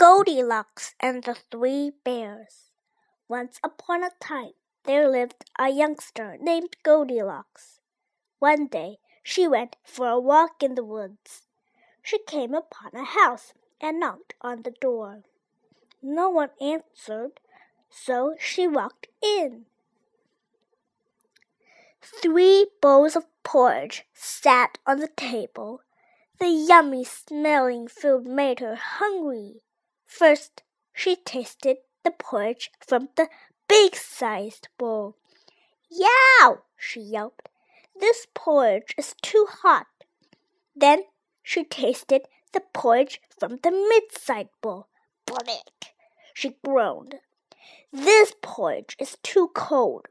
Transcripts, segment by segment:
Goldilocks and the Three Bears. Once upon a time, there lived a youngster named Goldilocks. One day, she went for a walk in the woods. She came upon a house and knocked on the door. No one answered, so she walked in. Three bowls of porridge sat on the table. The yummy smelling food made her hungry. First, she tasted the porridge from the big sized bowl. Yow! she yelped. This porridge is too hot. Then she tasted the porridge from the mid sized bowl. Blick! she groaned. This porridge is too cold.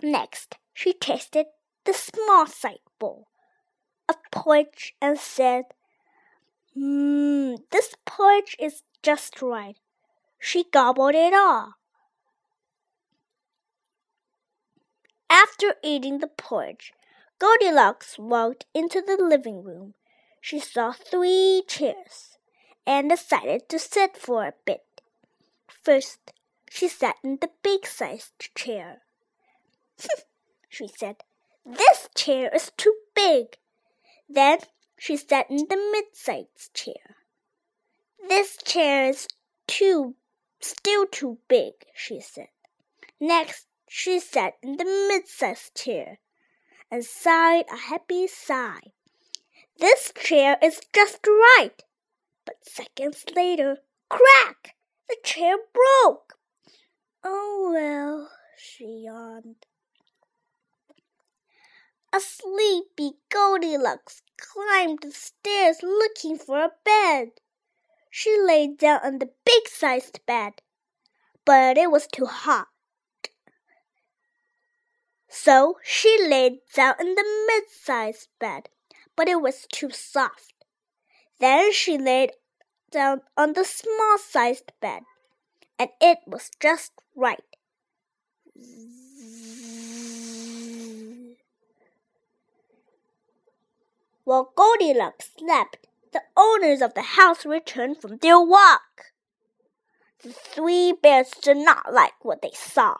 Next, she tasted the small sized bowl of porridge and said, Mmm, this porridge is just right. She gobbled it all. After eating the porridge, Goldilocks walked into the living room. She saw three chairs and decided to sit for a bit. First, she sat in the big sized chair. she said, This chair is too big. Then she sat in the mid sized chair. This chair is too, still too big, she said. Next, she sat in the mid-sized chair and sighed a happy sigh. This chair is just right. But seconds later, crack! The chair broke. Oh well, she yawned. A sleepy Goldilocks climbed the stairs looking for a bed. She lay down on the big sized bed, but it was too hot. So she lay down in the mid sized bed, but it was too soft. Then she laid down on the small sized bed, and it was just right. While Goldilocks slept, the owners of the house returned from their walk. The three bears did not like what they saw.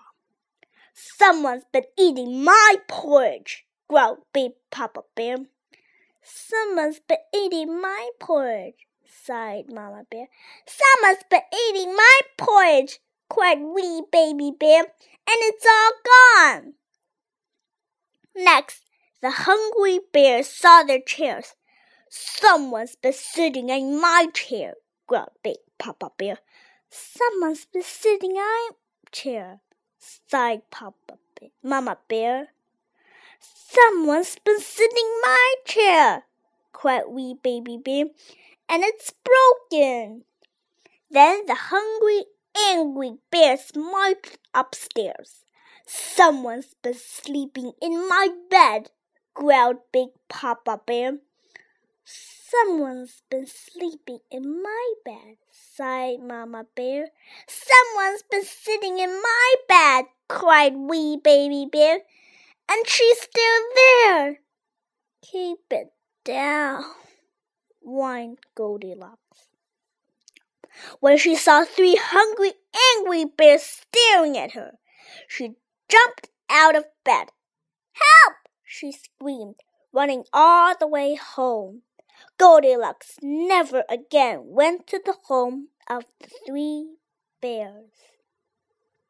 Someone's been eating my porridge, growled Big Papa Bear. Someone's been eating my porridge, sighed Mama Bear. Someone's been eating my porridge, cried wee Baby Bear, and it's all gone. Next, the hungry bears saw their chairs Someone's been sitting in my chair, growled Big Papa Bear. Someone's been sitting in my chair, sighed Papa Bear. Mama Bear. Someone's been sitting in my chair, cried wee Baby Bear, and it's broken. Then the hungry, angry bears marched upstairs. Someone's been sleeping in my bed, growled Big Papa Bear. Someone's been sleeping in my bed, sighed Mama Bear. Someone's been sitting in my bed, cried wee Baby Bear. And she's still there. Keep it down, whined Goldilocks. When she saw three hungry, angry bears staring at her, she jumped out of bed. Help! she screamed, running all the way home. Goldilocks never again went to the home of the three bears.